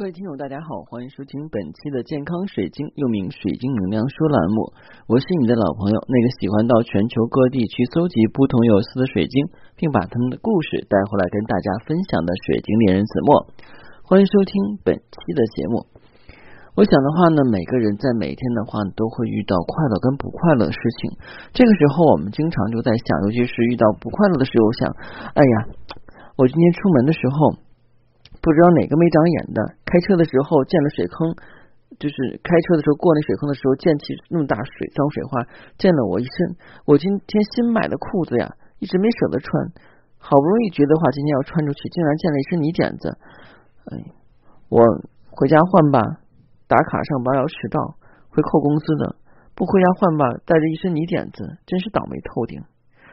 各位听友，大家好，欢迎收听本期的健康水晶，又名水晶能量说栏目。我是你的老朋友，那个喜欢到全球各地去搜集不同有色的水晶，并把他们的故事带回来跟大家分享的水晶猎人子墨。欢迎收听本期的节目。我想的话呢，每个人在每天的话都会遇到快乐跟不快乐的事情。这个时候，我们经常就在想，尤其是遇到不快乐的时候，想，哎呀，我今天出门的时候。不知道哪个没长眼的，开车的时候见了水坑，就是开车的时候过那水坑的时候溅起那么大水脏水花，溅了我一身。我今天新买的裤子呀，一直没舍得穿，好不容易觉得话今天要穿出去，竟然溅了一身泥点子。哎，我回家换吧，打卡上班要迟到，会扣工资的。不回家换吧，带着一身泥点子，真是倒霉透顶。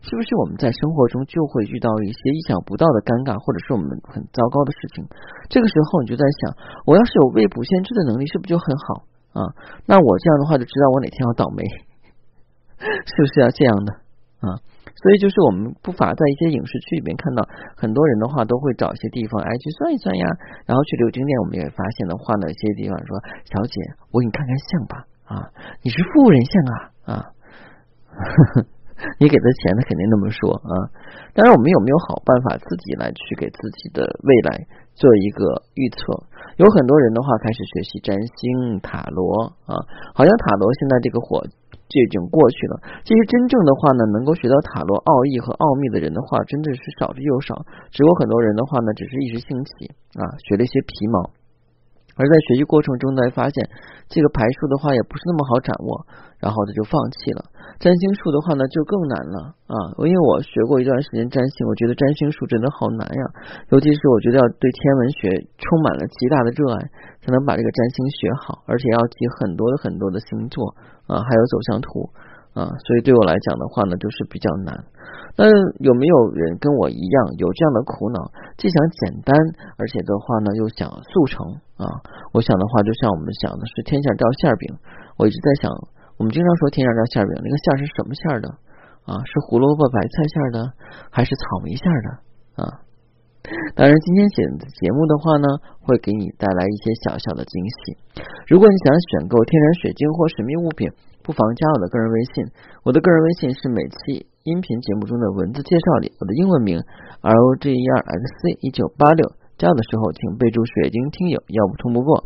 是不是我们在生活中就会遇到一些意想不到的尴尬，或者是我们很糟糕的事情？这个时候你就在想，我要是有未卜先知的能力，是不是就很好啊？那我这样的话就知道我哪天要倒霉，是不是要这样的啊？所以就是我们不乏在一些影视剧里面看到很多人的话，都会找一些地方哎去算一算呀，然后去留经验。我们也发现的话呢，一些地方说，小姐，我给你看看相吧啊，你是富人相啊啊。你给他钱，他肯定那么说啊。当然，我们有没有好办法自己来去给自己的未来做一个预测？有很多人的话开始学习占星、塔罗啊，好像塔罗现在这个火就已经过去了。其实真正的话呢，能够学到塔罗奥义和奥秘的人的话，真的是少之又少。只有很多人的话呢，只是一时兴起啊，学了一些皮毛。而在学习过程中呢，发现这个排数的话也不是那么好掌握，然后他就放弃了。占星术的话呢，就更难了啊！因为我学过一段时间占星，我觉得占星术真的好难呀。尤其是我觉得要对天文学充满了极大的热爱，才能把这个占星学好，而且要记很多的很多的星座啊，还有走向图。啊，所以对我来讲的话呢，就是比较难。那有没有人跟我一样有这样的苦恼？既想简单，而且的话呢又想速成啊？我想的话，就像我们想的是天下掉馅饼。我一直在想，我们经常说天上掉馅饼，那个馅是什么馅的啊？是胡萝卜白菜馅的，还是草莓馅的啊？当然，今天选的节目的话呢，会给你带来一些小小的惊喜。如果你想选购天然水晶或神秘物品，不妨加我的个人微信。我的个人微信是每期音频节目中的文字介绍里我的英文名 R O G E R X C 一九八六。加的时候请备注“水晶听友”，要不通不过。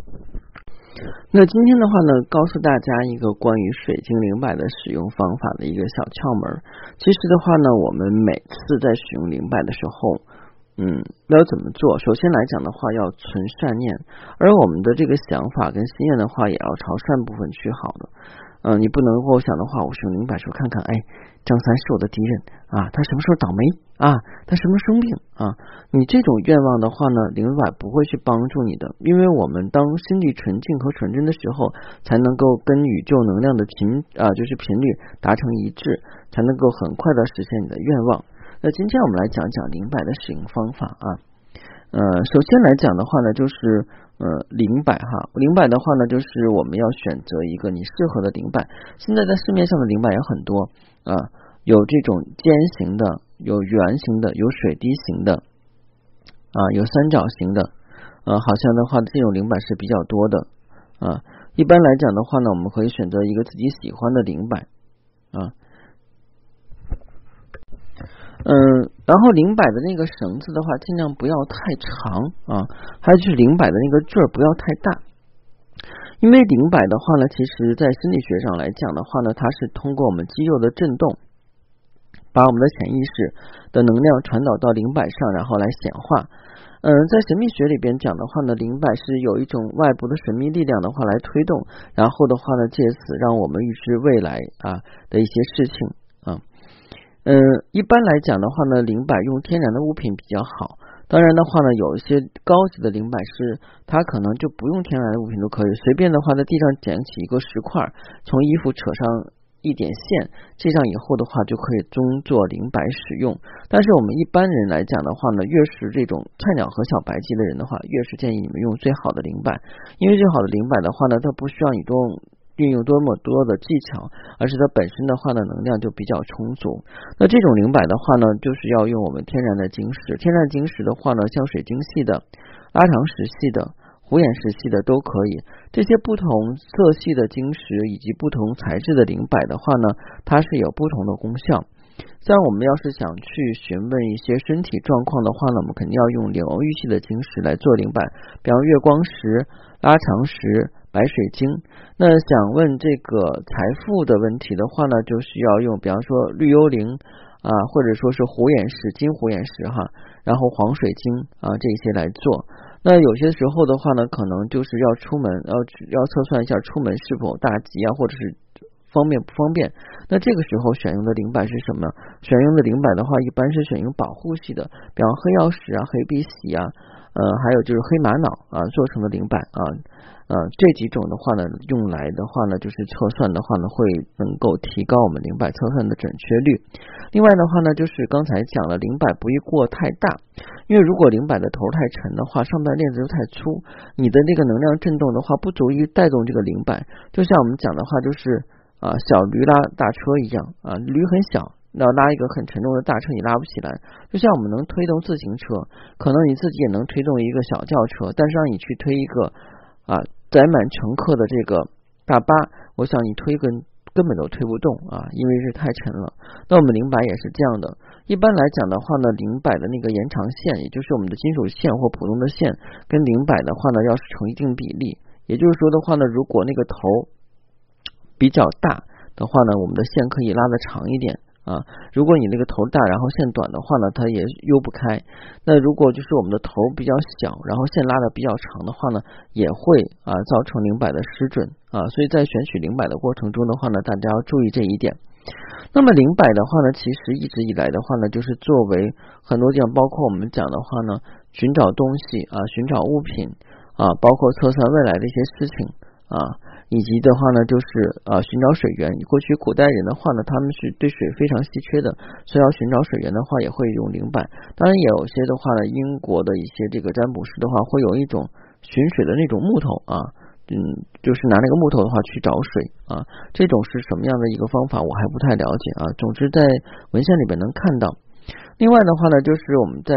那今天的话呢，告诉大家一个关于水晶灵摆的使用方法的一个小窍门。其实的话呢，我们每次在使用灵摆的时候。嗯，要怎么做？首先来讲的话，要存善念，而我们的这个想法跟心愿的话，也要朝善部分去好的。嗯，你不能够想的话，我用灵摆说看看，哎，张三是我的敌人啊，他什么时候倒霉啊？他什么生病啊？你这种愿望的话呢，灵摆不会去帮助你的，因为我们当心地纯净和纯真的时候，才能够跟宇宙能量的频啊，就是频率达成一致，才能够很快的实现你的愿望。那今天我们来讲讲灵摆的使用方法啊，呃，首先来讲的话呢，就是呃灵摆哈，灵摆的话呢，就是我们要选择一个你适合的灵摆。现在在市面上的灵摆有很多啊，有这种尖形的，有圆形的，有水滴形的啊，有三角形的，呃，好像的话这种灵摆是比较多的啊。一般来讲的话呢，我们可以选择一个自己喜欢的灵摆啊。嗯，然后灵摆的那个绳子的话，尽量不要太长啊，还有就是灵摆的那个坠儿不要太大，因为灵摆的话呢，其实在心理学上来讲的话呢，它是通过我们肌肉的震动，把我们的潜意识的能量传导到灵摆上，然后来显化。嗯，在神秘学里边讲的话呢，灵摆是有一种外部的神秘力量的话来推动，然后的话呢，借此让我们预知未来啊的一些事情。嗯，一般来讲的话呢，灵摆用天然的物品比较好。当然的话呢，有一些高级的灵摆是它可能就不用天然的物品都可以，随便的话在地上捡起一个石块，从衣服扯上一点线，系上以后的话就可以中做灵摆使用。但是我们一般人来讲的话呢，越是这种菜鸟和小白级的人的话，越是建议你们用最好的灵摆，因为最好的灵摆的话呢，它不需要你动。运用多么多的技巧，而是它本身的话呢，能量就比较充足。那这种灵摆的话呢，就是要用我们天然的晶石。天然晶石的话呢，像水晶系的、拉长石系的，虎眼石系的都可以。这些不同色系的晶石以及不同材质的灵摆的话呢，它是有不同的功效。像我们要是想去询问一些身体状况的话呢，我们肯定要用领域系的晶石来做灵摆，比方月光石、拉长石、白水晶。那想问这个财富的问题的话呢，就需要用比方说绿幽灵啊，或者说是虎眼石、金虎眼石哈，然后黄水晶啊这些来做。那有些时候的话呢，可能就是要出门要要测算一下出门是否大吉啊，或者是。方便不方便？那这个时候选用的灵摆是什么？选用的灵摆的话，一般是选用保护系的，比方黑曜石啊、黑碧玺啊，呃，还有就是黑玛瑙啊做成的灵摆啊，呃，这几种的话呢，用来的话呢，就是测算的话呢，会能够提高我们灵摆测算的准确率。另外的话呢，就是刚才讲了，灵摆不宜过太大，因为如果灵摆的头太沉的话，上面链子又太粗，你的那个能量震动的话，不足以带动这个灵摆。就像我们讲的话，就是。啊，小驴拉大车一样啊，驴很小，要拉一个很沉重的大车，你拉不起来。就像我们能推动自行车，可能你自己也能推动一个小轿车，但是让你去推一个啊载满乘客的这个大巴，我想你推根根本都推不动啊，因为是太沉了。那我们零摆也是这样的，一般来讲的话呢，零摆的那个延长线，也就是我们的金属线或普通的线，跟零摆的话呢，要是成一定比例，也就是说的话呢，如果那个头。比较大的话呢，我们的线可以拉的长一点啊。如果你那个头大，然后线短的话呢，它也悠不开。那如果就是我们的头比较小，然后线拉的比较长的话呢，也会啊造成零摆的失准啊。所以在选取零摆的过程中的话呢，大家要注意这一点。那么零摆的话呢，其实一直以来的话呢，就是作为很多地方，包括我们讲的话呢，寻找东西啊，寻找物品啊，包括测算未来的一些事情啊。以及的话呢，就是呃寻找水源。过去古代人的话呢，他们是对水非常稀缺的，所以要寻找水源的话，也会用灵摆。当然，也有些的话呢，英国的一些这个占卜师的话，会有一种寻水的那种木头啊，嗯，就是拿那个木头的话去找水啊。这种是什么样的一个方法，我还不太了解啊。总之，在文献里边能看到。另外的话呢，就是我们在。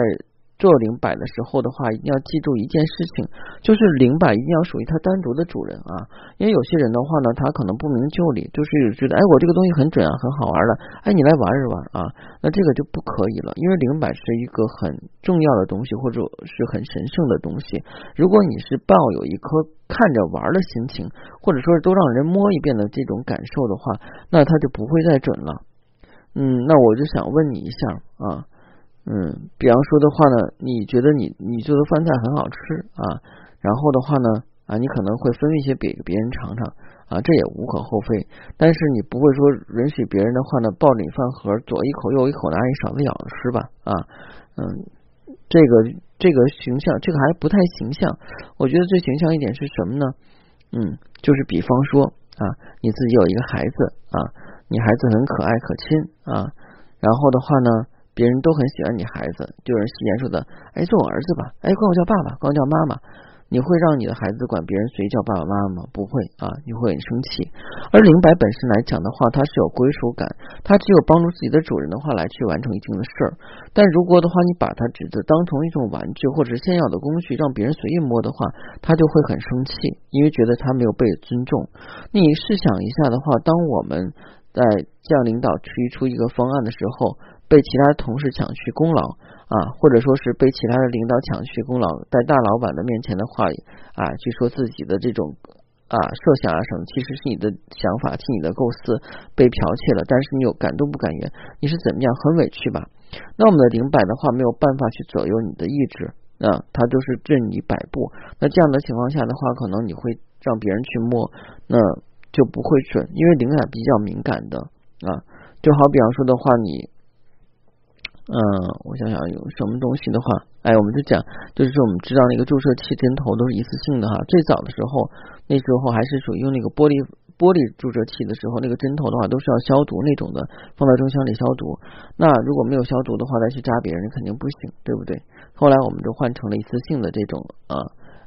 做灵摆的时候的话，一定要记住一件事情，就是灵摆一定要属于它单独的主人啊。因为有些人的话呢，他可能不明就里，就是觉得哎，我这个东西很准啊，很好玩的，哎，你来玩一玩啊。那这个就不可以了，因为灵摆是一个很重要的东西，或者是很神圣的东西。如果你是抱有一颗看着玩的心情，或者说是都让人摸一遍的这种感受的话，那它就不会再准了。嗯，那我就想问你一下啊。嗯，比方说的话呢，你觉得你你做的饭菜很好吃啊，然后的话呢啊，你可能会分一些给别人尝尝啊，这也无可厚非。但是你不会说允许别人的话呢，抱着你饭盒左一口右一口拿一勺子舀着吃吧？啊，嗯，这个这个形象，这个还不太形象。我觉得最形象一点是什么呢？嗯，就是比方说啊，你自己有一个孩子啊，你孩子很可爱可亲啊，然后的话呢。别人都很喜欢你孩子，就有人戏言说的，哎，做我儿子吧，哎，管我叫爸爸，管我叫妈妈。你会让你的孩子管别人随叫爸爸妈妈吗？不会啊，你会很生气。而灵摆本身来讲的话，它是有归属感，它只有帮助自己的主人的话来去完成一定的事儿。但如果的话，你把它只是当成一种玩具或者是炫耀的工具，让别人随意摸的话，他就会很生气，因为觉得他没有被尊重。你试想一下的话，当我们在向领导提出一个方案的时候，被其他同事抢去功劳啊，或者说是被其他的领导抢去功劳，在大老板的面前的话啊，去说自己的这种啊设想啊什么，其实是你的想法，替你的构思被剽窃了，但是你又敢怒不敢言，你是怎么样？很委屈吧？那我们的灵摆的话，没有办法去左右你的意志啊，它就是任你摆布。那这样的情况下的话，可能你会让别人去摸，那就不会准，因为灵感比较敏感的啊，就好比方说的话，你。嗯，我想想有什么东西的话，哎，我们就讲，就是说我们知道那个注射器针头都是一次性的哈。最早的时候，那时候还是属于用那个玻璃玻璃注射器的时候，那个针头的话都是要消毒那种的，放到蒸箱里消毒。那如果没有消毒的话，再去扎别人肯定不行，对不对？后来我们就换成了一次性的这种啊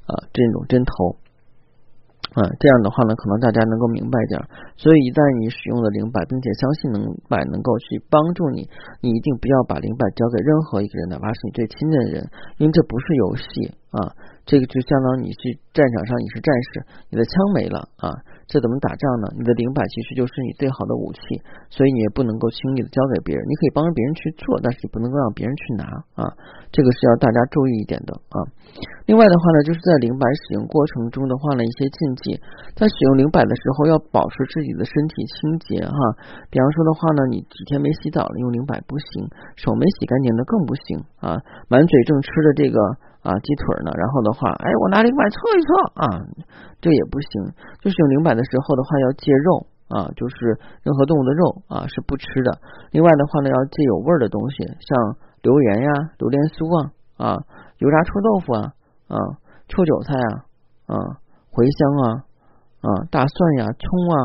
啊这种针头。嗯，这样的话呢，可能大家能够明白点。所以一旦你使用了灵摆，并且相信灵摆能够去帮助你，你一定不要把灵摆交给任何一个人，哪怕是你最亲近的人，因为这不是游戏啊，这个就相当于你去战场上你是战士，你的枪没了啊，这怎么打仗呢？你的灵摆其实就是你最好的武器，所以你也不能够轻易的交给别人。你可以帮着别人去做，但是你不能够让别人去拿啊，这个是要大家注意一点的啊。另外的话呢，就是在灵摆使用过程中的话呢，一些禁忌，在使用灵摆的时候要保持自己的身体清洁哈。比方说的话呢，你几天没洗澡了，用灵摆不行；手没洗干净的更不行啊。满嘴正吃着这个啊鸡腿呢，然后的话，哎，我拿零摆测一测啊，这也不行。就是用零摆的时候的话，要戒肉啊，就是任何动物的肉啊是不吃的。另外的话呢，要戒有味儿的东西，像榴莲呀、榴莲酥啊啊、油炸臭豆腐啊。啊，臭韭菜啊，啊，茴香啊，啊，大蒜呀，葱啊，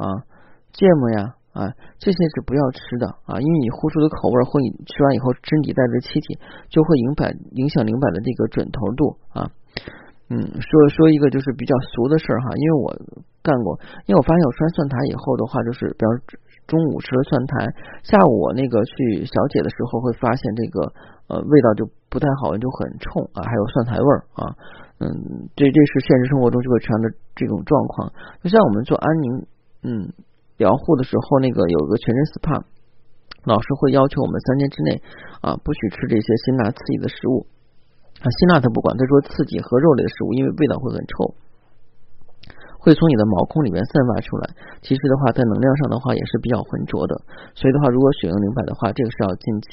啊，芥末呀，啊，这些是不要吃的啊，因为你呼出的口味或你吃完以后身体带着气体，就会影响影响灵摆的这个准头度啊。嗯，说说一个就是比较俗的事儿哈，因为我干过，因为我发现我吃完蒜苔以后的话，就是比方中午吃了蒜苔，下午我那个去小解的时候会发现这个呃味道就。不太好就很冲啊，还有蒜苔味儿啊，嗯，这这是现实生活中就会出现的这种状况。就像我们做安宁嗯疗护的时候，那个有个全身 SPA，老师会要求我们三天之内啊不许吃这些辛辣刺激的食物啊，辛辣他不管，他说刺激和肉类的食物，因为味道会很臭。会从你的毛孔里面散发出来，其实的话，在能量上的话也是比较浑浊的，所以的话，如果使用灵摆的话，这个是要禁忌。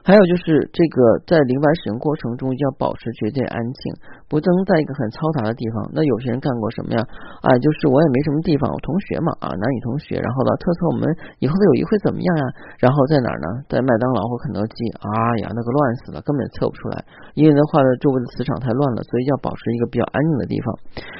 还有就是这个在灵摆使用过程中要保持绝对安静，不能在一个很嘈杂的地方。那有些人干过什么呀？啊，就是我也没什么地方，我同学嘛啊，男女同学，然后呢，特测我们以后的友谊会怎么样呀？然后在哪儿呢？在麦当劳或肯德基？啊呀，那个乱死了，根本测不出来。因为的话呢，周围的磁场太乱了，所以要保持一个比较安静的地方。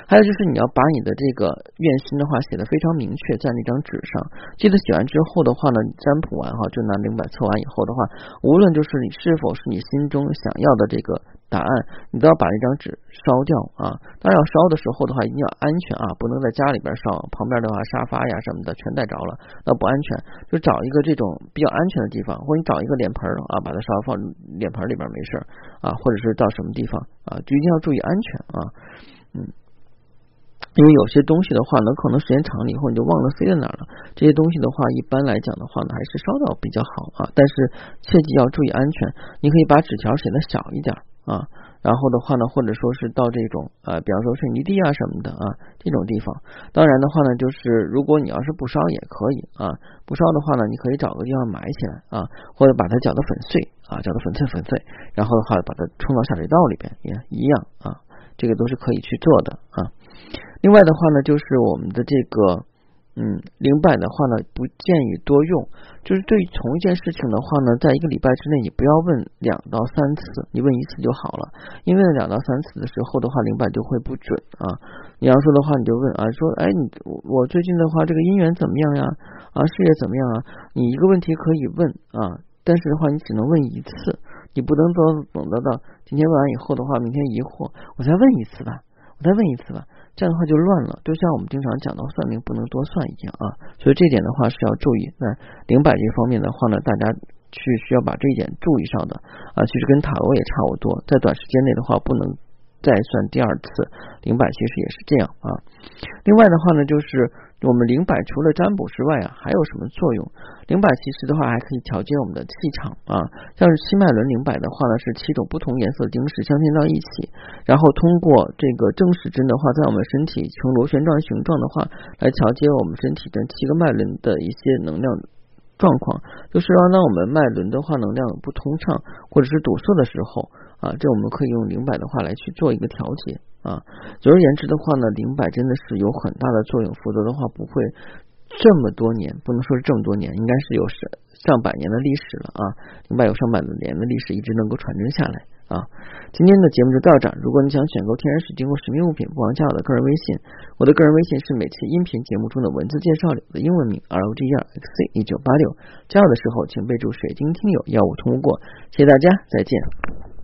还有就是你要把你的这这个愿心的话写的非常明确，在那张纸上。记得写完之后的话呢，占卜完哈，就拿灵摆测完以后的话，无论就是你是否是你心中想要的这个答案，你都要把那张纸烧掉啊。当然要烧的时候的话，一定要安全啊，不能在家里边烧，旁边的话沙发呀什么的全带着了，那不安全。就找一个这种比较安全的地方，或者你找一个脸盆啊，把它烧放脸盆里边没事啊，或者是到什么地方啊，就一定要注意安全啊，嗯。因为有些东西的话呢，可能时间长了以后你就忘了塞在哪儿了。这些东西的话，一般来讲的话呢，还是烧掉比较好啊。但是切记要注意安全。你可以把纸条写的小一点啊，然后的话呢，或者说是到这种啊，比方说水泥地啊什么的啊这种地方。当然的话呢，就是如果你要是不烧也可以啊，不烧的话呢，你可以找个地方埋起来啊，或者把它搅得粉碎啊，搅得粉碎粉碎，然后的话把它冲到下水道里边也一样啊，这个都是可以去做的啊。另外的话呢，就是我们的这个，嗯，灵摆的话呢，不建议多用。就是对于同一件事情的话呢，在一个礼拜之内，你不要问两到三次，你问一次就好了。因为两到三次的时候的话，灵摆就会不准啊。你要说的话，你就问啊，说，哎，你我最近的话，这个姻缘怎么样呀？啊，事业怎么样啊？你一个问题可以问啊，但是的话，你只能问一次，你不能说等得到今天问完以后的话，明天疑惑，我再问一次吧，我再问一次吧。这样的话就乱了，就像我们经常讲到算命不能多算一样啊，所以这点的话是要注意。那灵摆这方面的话呢，大家去需要把这一点注意上的啊，其实跟塔罗也差不多，在短时间内的话不能再算第二次灵摆，其实也是这样啊。另外的话呢，就是。我们灵摆除了占卜之外啊，还有什么作用？灵摆其实的话还可以调节我们的气场啊，像是七脉轮灵摆的话呢，是七种不同颜色的晶石镶嵌到一起，然后通过这个正时针的话，在我们身体呈螺旋状形状的话，来调节我们身体的七个脉轮的一些能量状况，就是说当我们脉轮的话能量不通畅或者是堵塞的时候啊，这我们可以用灵摆的话来去做一个调节。啊，总而言之的话呢，灵摆真的是有很大的作用，否则的话不会这么多年，不能说是这么多年，应该是有上上百年的历史了啊。灵摆有上百年的历史，一直能够传承下来啊。今天的节目就到这儿，如果你想选购天然水晶或神秘物品，不妨加我的个人微信，我的个人微信是每期音频节目中的文字介绍里的英文名 r o g e x c 一九八六，加我的时候请备注水晶听友，要我通过，谢谢大家，再见。